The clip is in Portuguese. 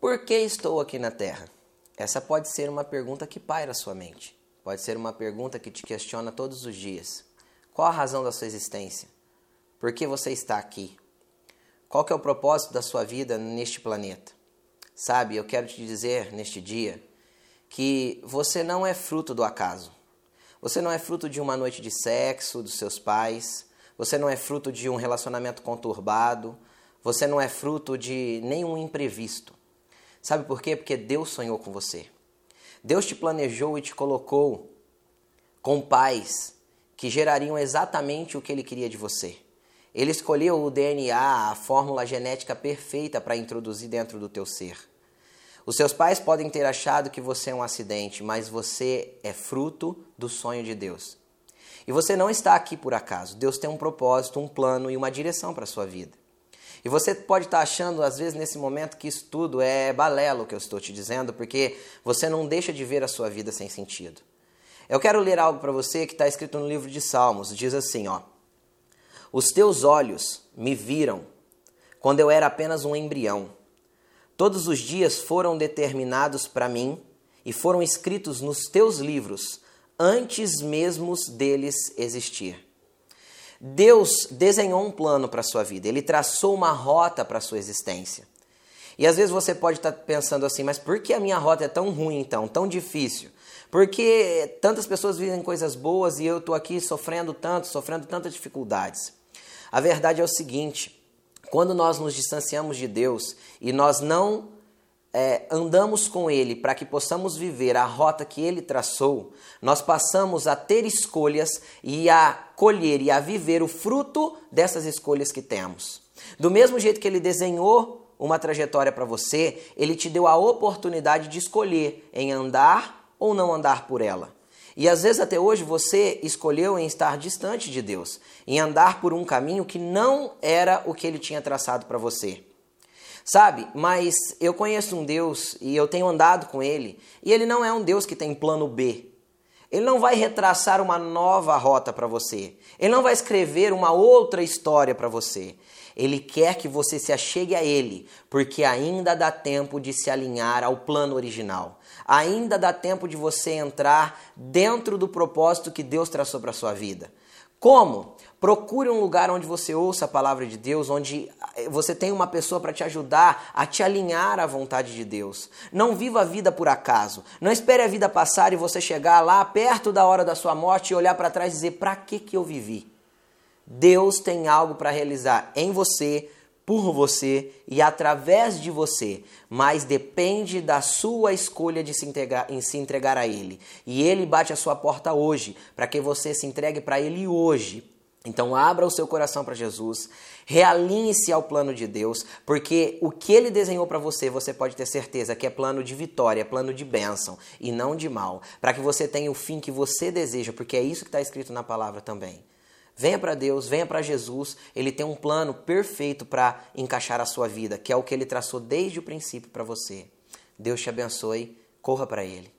Por que estou aqui na Terra? Essa pode ser uma pergunta que paira a sua mente. Pode ser uma pergunta que te questiona todos os dias. Qual a razão da sua existência? Por que você está aqui? Qual é o propósito da sua vida neste planeta? Sabe, eu quero te dizer neste dia que você não é fruto do acaso. Você não é fruto de uma noite de sexo dos seus pais. Você não é fruto de um relacionamento conturbado. Você não é fruto de nenhum imprevisto. Sabe por quê? Porque Deus sonhou com você. Deus te planejou e te colocou com pais que gerariam exatamente o que ele queria de você. Ele escolheu o DNA, a fórmula genética perfeita para introduzir dentro do teu ser. Os seus pais podem ter achado que você é um acidente, mas você é fruto do sonho de Deus. E você não está aqui por acaso. Deus tem um propósito, um plano e uma direção para a sua vida. E você pode estar achando, às vezes, nesse momento, que isso tudo é balelo que eu estou te dizendo, porque você não deixa de ver a sua vida sem sentido. Eu quero ler algo para você que está escrito no livro de Salmos. Diz assim, ó. Os teus olhos me viram quando eu era apenas um embrião. Todos os dias foram determinados para mim e foram escritos nos teus livros antes mesmo deles existir. Deus desenhou um plano para a sua vida, ele traçou uma rota para a sua existência. E às vezes você pode estar pensando assim, mas por que a minha rota é tão ruim então, tão difícil? Porque tantas pessoas vivem coisas boas e eu estou aqui sofrendo tanto, sofrendo tantas dificuldades. A verdade é o seguinte: quando nós nos distanciamos de Deus e nós não é, andamos com Ele para que possamos viver a rota que Ele traçou, nós passamos a ter escolhas e a colher e a viver o fruto dessas escolhas que temos. Do mesmo jeito que Ele desenhou uma trajetória para você, Ele te deu a oportunidade de escolher em andar ou não andar por ela. E às vezes até hoje você escolheu em estar distante de Deus, em andar por um caminho que não era o que Ele tinha traçado para você. Sabe, mas eu conheço um Deus e eu tenho andado com ele, e ele não é um Deus que tem plano B. Ele não vai retraçar uma nova rota para você. Ele não vai escrever uma outra história para você. Ele quer que você se achegue a ele, porque ainda dá tempo de se alinhar ao plano original. Ainda dá tempo de você entrar dentro do propósito que Deus traçou para sua vida. Como? Procure um lugar onde você ouça a palavra de Deus, onde eh, você tem uma pessoa para te ajudar a te alinhar à vontade de Deus. Não viva a vida por acaso. Não espere a vida passar e você chegar lá perto da hora da sua morte e olhar para trás e dizer: para que, que eu vivi? Deus tem algo para realizar em você, por você e através de você, mas depende da sua escolha de se entregar, em se entregar a Ele. E Ele bate a sua porta hoje, para que você se entregue para Ele hoje. Então abra o seu coração para Jesus, realinhe-se ao plano de Deus, porque o que ele desenhou para você, você pode ter certeza que é plano de vitória, plano de bênção e não de mal, para que você tenha o fim que você deseja, porque é isso que está escrito na palavra também. Venha para Deus, venha para Jesus, ele tem um plano perfeito para encaixar a sua vida, que é o que ele traçou desde o princípio para você. Deus te abençoe, corra para ele.